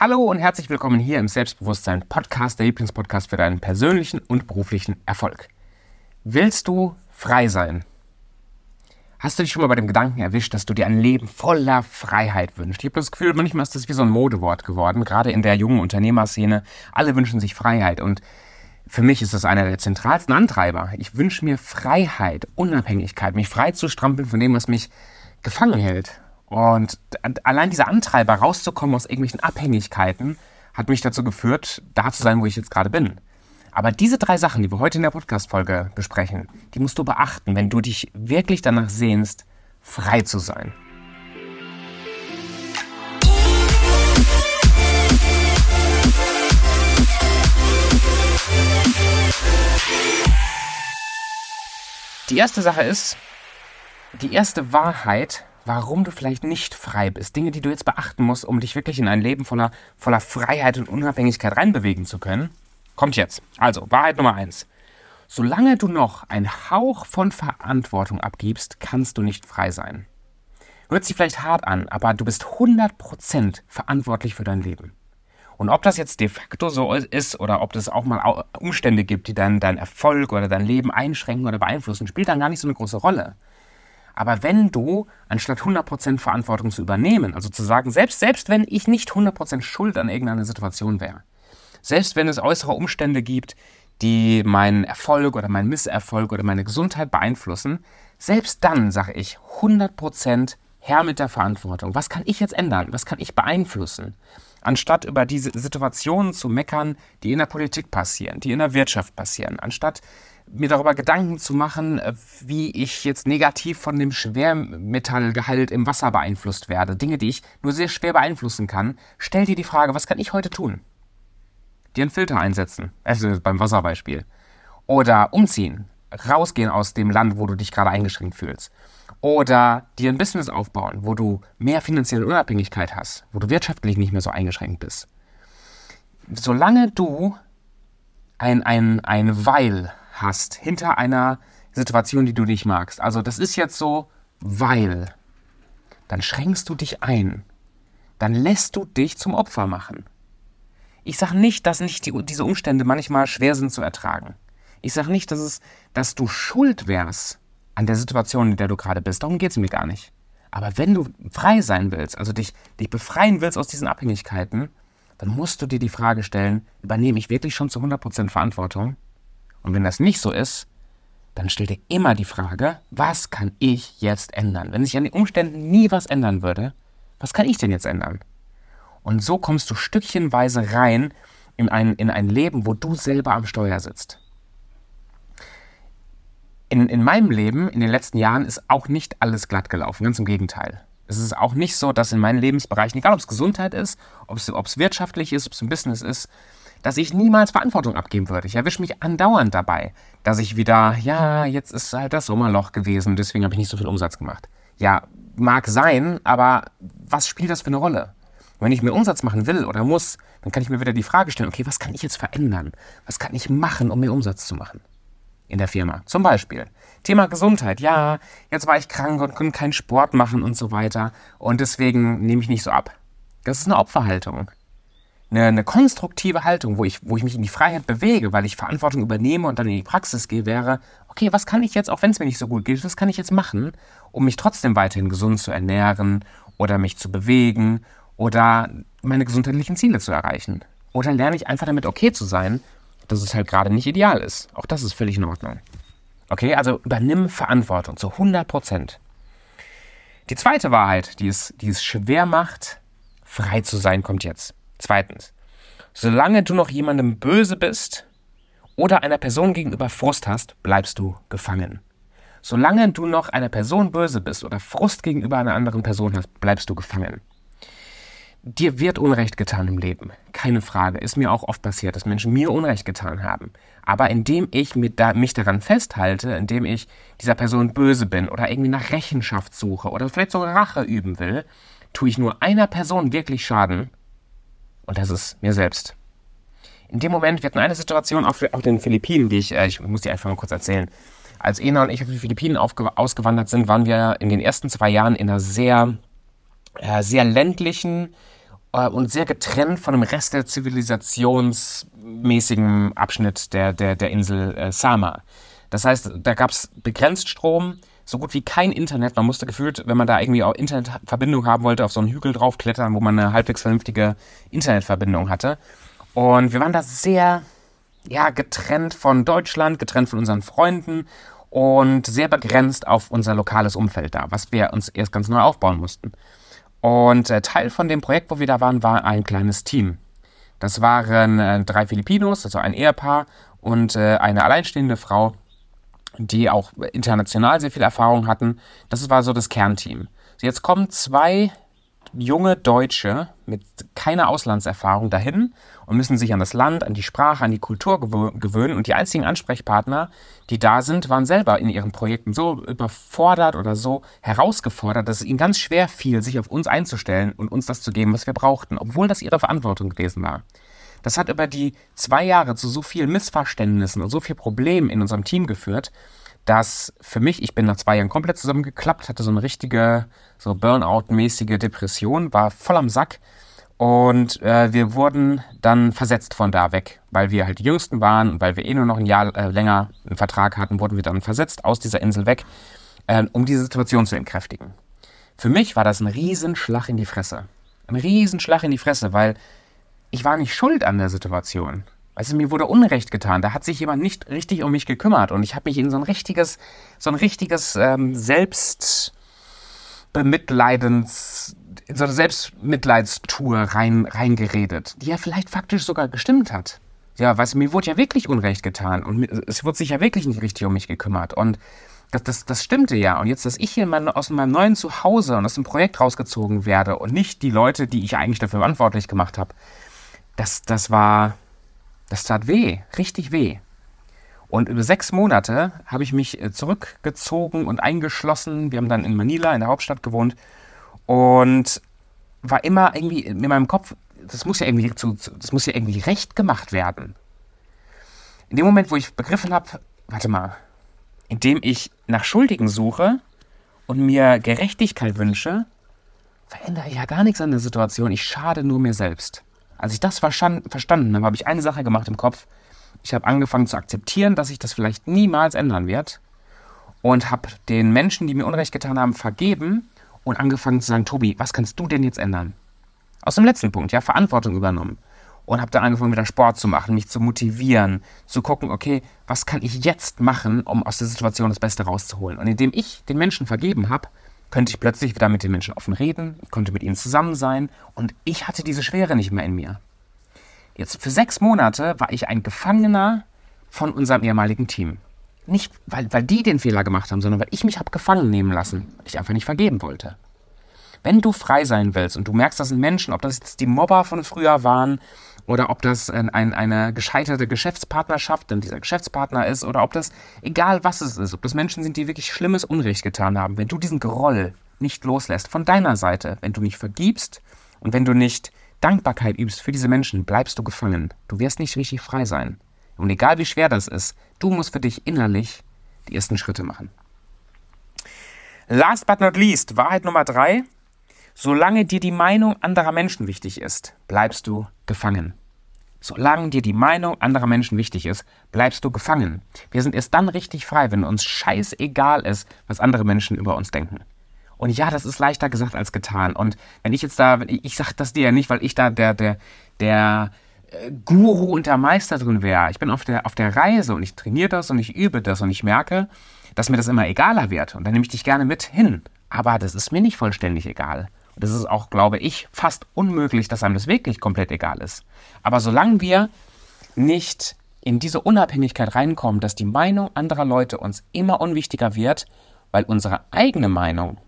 Hallo und herzlich willkommen hier im Selbstbewusstsein Podcast, der Lieblingspodcast für deinen persönlichen und beruflichen Erfolg. Willst du frei sein? Hast du dich schon mal bei dem Gedanken erwischt, dass du dir ein Leben voller Freiheit wünschst? Ich habe das Gefühl, manchmal ist das wie so ein Modewort geworden, gerade in der jungen Unternehmerszene. Alle wünschen sich Freiheit und für mich ist das einer der zentralsten Antreiber. Ich wünsche mir Freiheit, Unabhängigkeit, mich frei zu strampeln von dem, was mich gefangen hält. Und allein dieser Antreiber, rauszukommen aus irgendwelchen Abhängigkeiten, hat mich dazu geführt, da zu sein, wo ich jetzt gerade bin. Aber diese drei Sachen, die wir heute in der Podcast-Folge besprechen, die musst du beachten, wenn du dich wirklich danach sehnst, frei zu sein. Die erste Sache ist, die erste Wahrheit, warum du vielleicht nicht frei bist. Dinge, die du jetzt beachten musst, um dich wirklich in ein Leben voller, voller Freiheit und Unabhängigkeit reinbewegen zu können, kommt jetzt. Also, Wahrheit Nummer eins. Solange du noch einen Hauch von Verantwortung abgibst, kannst du nicht frei sein. Hört sich vielleicht hart an, aber du bist 100% verantwortlich für dein Leben. Und ob das jetzt de facto so ist oder ob es auch mal Umstände gibt, die deinen dein Erfolg oder dein Leben einschränken oder beeinflussen, spielt dann gar nicht so eine große Rolle. Aber wenn du, anstatt 100% Verantwortung zu übernehmen, also zu sagen, selbst, selbst wenn ich nicht 100% schuld an irgendeiner Situation wäre, selbst wenn es äußere Umstände gibt, die meinen Erfolg oder meinen Misserfolg oder meine Gesundheit beeinflussen, selbst dann sage ich 100% Herr mit der Verantwortung. Was kann ich jetzt ändern? Was kann ich beeinflussen? Anstatt über diese Situationen zu meckern, die in der Politik passieren, die in der Wirtschaft passieren, anstatt mir darüber Gedanken zu machen, äh, wie ich jetzt negativ von dem Schwermetallgehalt im Wasser beeinflusst werde, Dinge, die ich nur sehr schwer beeinflussen kann, stell dir die Frage, was kann ich heute tun? Dir einen Filter einsetzen, also beim Wasserbeispiel. Oder umziehen, rausgehen aus dem Land, wo du dich gerade eingeschränkt fühlst. Oder dir ein Business aufbauen, wo du mehr finanzielle Unabhängigkeit hast, wo du wirtschaftlich nicht mehr so eingeschränkt bist. Solange du ein, ein, ein Weil hast hinter einer Situation, die du nicht magst. Also das ist jetzt so, weil. Dann schränkst du dich ein. Dann lässt du dich zum Opfer machen. Ich sage nicht, dass nicht die, diese Umstände manchmal schwer sind zu ertragen. Ich sage nicht, dass, es, dass du schuld wärst an der Situation, in der du gerade bist. Darum geht es mir gar nicht. Aber wenn du frei sein willst, also dich, dich befreien willst aus diesen Abhängigkeiten, dann musst du dir die Frage stellen, übernehme ich wirklich schon zu 100% Verantwortung? Und wenn das nicht so ist, dann stell dir immer die Frage, was kann ich jetzt ändern? Wenn sich an den Umständen nie was ändern würde, was kann ich denn jetzt ändern? Und so kommst du stückchenweise rein in ein, in ein Leben, wo du selber am Steuer sitzt. In, in meinem Leben in den letzten Jahren ist auch nicht alles glatt gelaufen, ganz im Gegenteil. Es ist auch nicht so, dass in meinen Lebensbereichen, egal ob es Gesundheit ist, ob es, ob es wirtschaftlich ist, ob es ein Business ist, dass ich niemals Verantwortung abgeben würde. Ich erwische mich andauernd dabei, dass ich wieder, ja, jetzt ist halt das Sommerloch gewesen, deswegen habe ich nicht so viel Umsatz gemacht. Ja, mag sein, aber was spielt das für eine Rolle? Wenn ich mehr Umsatz machen will oder muss, dann kann ich mir wieder die Frage stellen, okay, was kann ich jetzt verändern? Was kann ich machen, um mehr Umsatz zu machen? In der Firma. Zum Beispiel. Thema Gesundheit. Ja, jetzt war ich krank und konnte keinen Sport machen und so weiter. Und deswegen nehme ich nicht so ab. Das ist eine Opferhaltung eine, eine konstruktive Haltung, wo ich, wo ich mich in die Freiheit bewege, weil ich Verantwortung übernehme und dann in die Praxis gehe, wäre, okay, was kann ich jetzt, auch wenn es mir nicht so gut geht, was kann ich jetzt machen, um mich trotzdem weiterhin gesund zu ernähren oder mich zu bewegen oder meine gesundheitlichen Ziele zu erreichen? Oder lerne ich einfach damit okay zu sein, dass es halt gerade nicht ideal ist? Auch das ist völlig in Ordnung. Okay, also übernimm Verantwortung zu 100 Prozent. Die zweite Wahrheit, die es, die es schwer macht, frei zu sein, kommt jetzt. Zweitens, solange du noch jemandem böse bist oder einer Person gegenüber Frust hast, bleibst du gefangen. Solange du noch einer Person böse bist oder Frust gegenüber einer anderen Person hast, bleibst du gefangen. Dir wird Unrecht getan im Leben, keine Frage. Ist mir auch oft passiert, dass Menschen mir Unrecht getan haben. Aber indem ich mich daran festhalte, indem ich dieser Person böse bin oder irgendwie nach Rechenschaft suche oder vielleicht sogar Rache üben will, tue ich nur einer Person wirklich Schaden und das ist mir selbst. In dem Moment, wir hatten eine Situation auf, auf den Philippinen, die ich, äh, ich muss die einfach mal kurz erzählen. Als Ena und ich auf die Philippinen ausgewandert sind, waren wir in den ersten zwei Jahren in einer sehr, äh, sehr ländlichen, äh, und sehr getrennt von dem Rest der zivilisationsmäßigen Abschnitt der, der, der Insel äh, Sama. Das heißt, da gab es begrenzt Strom, so gut wie kein Internet. Man musste gefühlt, wenn man da irgendwie auch Internetverbindung haben wollte, auf so einen Hügel draufklettern, wo man eine halbwegs vernünftige Internetverbindung hatte. Und wir waren da sehr, ja, getrennt von Deutschland, getrennt von unseren Freunden und sehr begrenzt auf unser lokales Umfeld da, was wir uns erst ganz neu aufbauen mussten. Und äh, Teil von dem Projekt, wo wir da waren, war ein kleines Team. Das waren äh, drei Filipinos, also ein Ehepaar und äh, eine alleinstehende Frau die auch international sehr viel Erfahrung hatten. Das war so das Kernteam. Jetzt kommen zwei junge Deutsche mit keiner Auslandserfahrung dahin und müssen sich an das Land, an die Sprache, an die Kultur gewöhnen. Und die einzigen Ansprechpartner, die da sind, waren selber in ihren Projekten so überfordert oder so herausgefordert, dass es ihnen ganz schwer fiel, sich auf uns einzustellen und uns das zu geben, was wir brauchten, obwohl das ihre Verantwortung gewesen war. Das hat über die zwei Jahre zu so vielen Missverständnissen und so viel Problemen in unserem Team geführt, dass für mich, ich bin nach zwei Jahren komplett zusammengeklappt, hatte so eine richtige, so Burnout-mäßige Depression, war voll am Sack. Und äh, wir wurden dann versetzt von da weg, weil wir halt die Jüngsten waren und weil wir eh nur noch ein Jahr äh, länger einen Vertrag hatten, wurden wir dann versetzt aus dieser Insel weg, äh, um diese Situation zu entkräftigen. Für mich war das ein Riesenschlag in die Fresse. Ein Riesenschlag in die Fresse, weil ich war nicht schuld an der Situation. Also mir wurde Unrecht getan. Da hat sich jemand nicht richtig um mich gekümmert und ich habe mich in so ein richtiges, so ein richtiges ähm, Selbstbemitleidens, in so eine Selbstmitleidstour rein, reingeredet, die ja vielleicht faktisch sogar gestimmt hat. Ja, weißt du, mir wurde ja wirklich Unrecht getan und es wurde sich ja wirklich nicht richtig um mich gekümmert und das, das, das stimmte ja. Und jetzt, dass ich hier mein, aus meinem neuen Zuhause und aus dem Projekt rausgezogen werde und nicht die Leute, die ich eigentlich dafür verantwortlich gemacht habe, das, das war, das tat weh, richtig weh. Und über sechs Monate habe ich mich äh, zurückgezogen und eingeschlossen. Wir haben dann in Manila, in der Hauptstadt gewohnt. Und war immer irgendwie in meinem Kopf, das muss ja irgendwie, zu, das muss ja irgendwie recht gemacht werden. In dem Moment, wo ich begriffen habe, warte mal, indem ich nach Schuldigen suche und mir Gerechtigkeit wünsche, verändere ich ja gar nichts an der Situation. Ich schade nur mir selbst. Als ich das verstanden habe, habe ich eine Sache gemacht im Kopf. Ich habe angefangen zu akzeptieren, dass sich das vielleicht niemals ändern wird. Und habe den Menschen, die mir Unrecht getan haben, vergeben und angefangen zu sagen, Tobi, was kannst du denn jetzt ändern? Aus dem letzten Punkt, ja, Verantwortung übernommen. Und habe dann angefangen, wieder Sport zu machen, mich zu motivieren, zu gucken, okay, was kann ich jetzt machen, um aus der Situation das Beste rauszuholen? Und indem ich den Menschen vergeben habe, könnte ich plötzlich wieder mit den Menschen offen reden, konnte mit ihnen zusammen sein und ich hatte diese Schwere nicht mehr in mir. Jetzt für sechs Monate war ich ein Gefangener von unserem ehemaligen Team. Nicht, weil, weil die den Fehler gemacht haben, sondern weil ich mich habe gefangen nehmen lassen, weil ich einfach nicht vergeben wollte. Wenn du frei sein willst und du merkst, das sind Menschen, ob das jetzt die Mobber von früher waren oder ob das ein, ein, eine gescheiterte Geschäftspartnerschaft, denn dieser Geschäftspartner ist, oder ob das, egal was es ist, ob das Menschen sind, die wirklich schlimmes Unrecht getan haben, wenn du diesen Groll nicht loslässt von deiner Seite, wenn du nicht vergibst und wenn du nicht Dankbarkeit übst für diese Menschen, bleibst du gefangen. Du wirst nicht richtig frei sein. Und egal wie schwer das ist, du musst für dich innerlich die ersten Schritte machen. Last but not least, Wahrheit Nummer drei. Solange dir die Meinung anderer Menschen wichtig ist, bleibst du gefangen. Solange dir die Meinung anderer Menschen wichtig ist, bleibst du gefangen. Wir sind erst dann richtig frei, wenn uns scheißegal ist, was andere Menschen über uns denken. Und ja, das ist leichter gesagt als getan. Und wenn ich jetzt da, ich, sag das dir ja nicht, weil ich da der, der, der äh, Guru und der Meister drin wäre. Ich bin auf der, auf der Reise und ich trainiere das und ich übe das und ich merke, dass mir das immer egaler wird. Und dann nehme ich dich gerne mit hin. Aber das ist mir nicht vollständig egal. Das ist auch, glaube ich, fast unmöglich, dass einem das wirklich komplett egal ist. Aber solange wir nicht in diese Unabhängigkeit reinkommen, dass die Meinung anderer Leute uns immer unwichtiger wird, weil unsere eigene Meinung,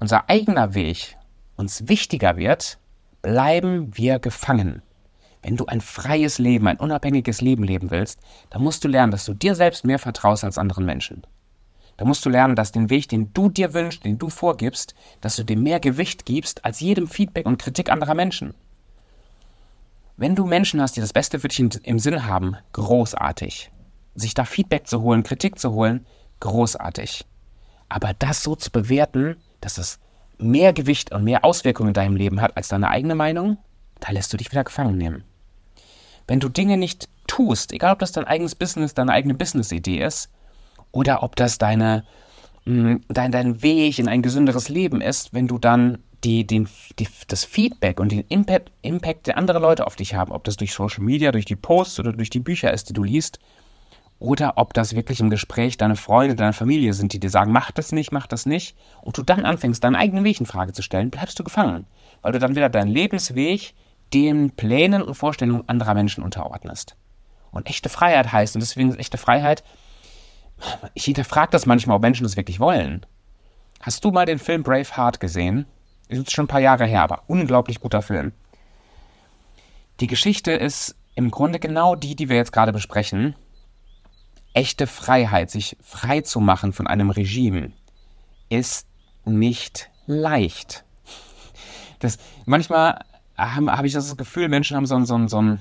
unser eigener Weg uns wichtiger wird, bleiben wir gefangen. Wenn du ein freies Leben, ein unabhängiges Leben leben willst, dann musst du lernen, dass du dir selbst mehr vertraust als anderen Menschen. Da musst du lernen, dass den Weg, den du dir wünschst, den du vorgibst, dass du dem mehr Gewicht gibst als jedem Feedback und Kritik anderer Menschen. Wenn du Menschen hast, die das Beste für dich im Sinn haben, großartig. Sich da Feedback zu holen, Kritik zu holen, großartig. Aber das so zu bewerten, dass es mehr Gewicht und mehr Auswirkungen in deinem Leben hat als deine eigene Meinung, da lässt du dich wieder gefangen nehmen. Wenn du Dinge nicht tust, egal ob das dein eigenes Business, deine eigene Business-Idee ist, oder ob das deine, mh, dein, dein Weg in ein gesünderes Leben ist, wenn du dann die, den, die, das Feedback und den Impact, Impact, der andere Leute auf dich haben, ob das durch Social Media, durch die Posts oder durch die Bücher ist, die du liest, oder ob das wirklich im Gespräch deine Freunde, deine Familie sind, die dir sagen, mach das nicht, mach das nicht, und du dann anfängst, deinen eigenen Weg in Frage zu stellen, bleibst du gefangen, weil du dann wieder deinen Lebensweg den Plänen und Vorstellungen anderer Menschen unterordnest. Und echte Freiheit heißt, und deswegen ist echte Freiheit, ich hinterfrage das manchmal, ob Menschen das wirklich wollen. Hast du mal den Film Braveheart gesehen? Ist jetzt schon ein paar Jahre her, aber unglaublich guter Film. Die Geschichte ist im Grunde genau die, die wir jetzt gerade besprechen. Echte Freiheit, sich frei zu machen von einem Regime, ist nicht leicht. Das, manchmal habe hab ich das Gefühl, Menschen haben so, so, so ein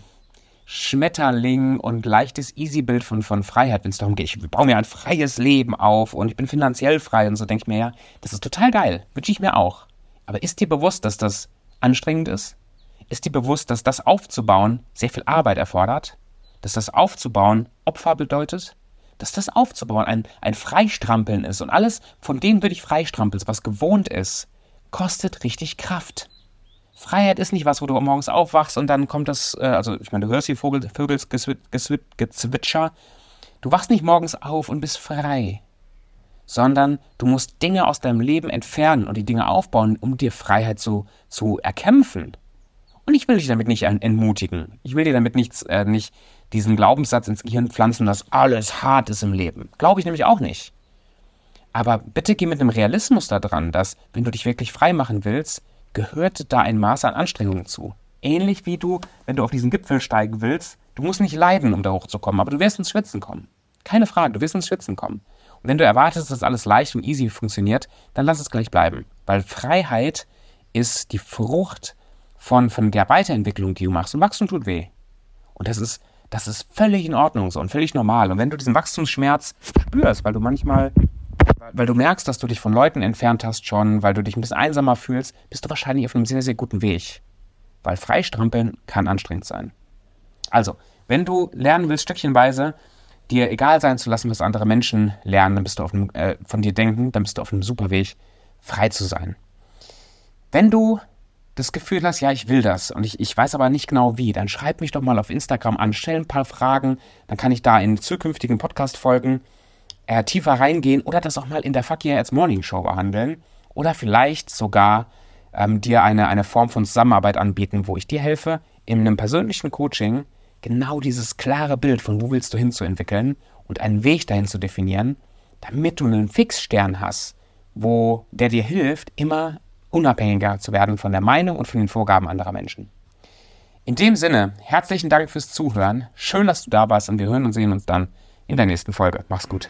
Schmetterling und leichtes Easy-Bild von, von Freiheit, wenn es darum geht, ich baue mir ein freies Leben auf und ich bin finanziell frei und so denke ich mir, ja, das ist total geil, wünsche ich mir auch. Aber ist dir bewusst, dass das anstrengend ist? Ist dir bewusst, dass das aufzubauen sehr viel Arbeit erfordert? Dass das aufzubauen Opfer bedeutet? Dass das aufzubauen ein, ein Freistrampeln ist und alles, von dem du dich freistrampelst, was gewohnt ist, kostet richtig Kraft. Freiheit ist nicht was, wo du morgens aufwachst und dann kommt das, äh, also ich meine, du hörst die Vogel, Vögels Gezwitscher. Du wachst nicht morgens auf und bist frei, sondern du musst Dinge aus deinem Leben entfernen und die Dinge aufbauen, um dir Freiheit zu, zu erkämpfen. Und ich will dich damit nicht entmutigen. Ich will dir damit nichts, äh, nicht diesen Glaubenssatz ins Gehirn pflanzen, dass alles hart ist im Leben. Glaube ich nämlich auch nicht. Aber bitte geh mit einem Realismus da dran, dass, wenn du dich wirklich frei machen willst, gehört da ein Maß an Anstrengung zu. Ähnlich wie du, wenn du auf diesen Gipfel steigen willst, du musst nicht leiden, um da hochzukommen, aber du wirst ins Schwitzen kommen. Keine Frage, du wirst ins Schwitzen kommen. Und wenn du erwartest, dass alles leicht und easy funktioniert, dann lass es gleich bleiben. Weil Freiheit ist die Frucht von, von der Weiterentwicklung, die du machst. Und Wachstum tut weh. Und das ist, das ist völlig in Ordnung so und völlig normal. Und wenn du diesen Wachstumsschmerz spürst, weil du manchmal weil du merkst, dass du dich von Leuten entfernt hast schon, weil du dich ein bisschen einsamer fühlst, bist du wahrscheinlich auf einem sehr, sehr guten Weg. Weil freistrampeln kann anstrengend sein. Also, wenn du lernen willst, stückchenweise dir egal sein zu lassen, was andere Menschen lernen, dann bist du auf einem, äh, von dir denken, dann bist du auf einem super Weg, frei zu sein. Wenn du das Gefühl hast, ja, ich will das und ich, ich weiß aber nicht genau wie, dann schreib mich doch mal auf Instagram an, stell ein paar Fragen, dann kann ich da in zukünftigen Podcast-Folgen äh, tiefer reingehen oder das auch mal in der Fuck Yeah It's Morning Show behandeln oder vielleicht sogar ähm, dir eine, eine Form von Zusammenarbeit anbieten, wo ich dir helfe, in einem persönlichen Coaching genau dieses klare Bild von wo willst du hin zu entwickeln und einen Weg dahin zu definieren, damit du einen Fixstern hast, wo der dir hilft, immer unabhängiger zu werden von der Meinung und von den Vorgaben anderer Menschen. In dem Sinne, herzlichen Dank fürs Zuhören. Schön, dass du da warst und wir hören und sehen uns dann in der nächsten Folge. Mach's gut.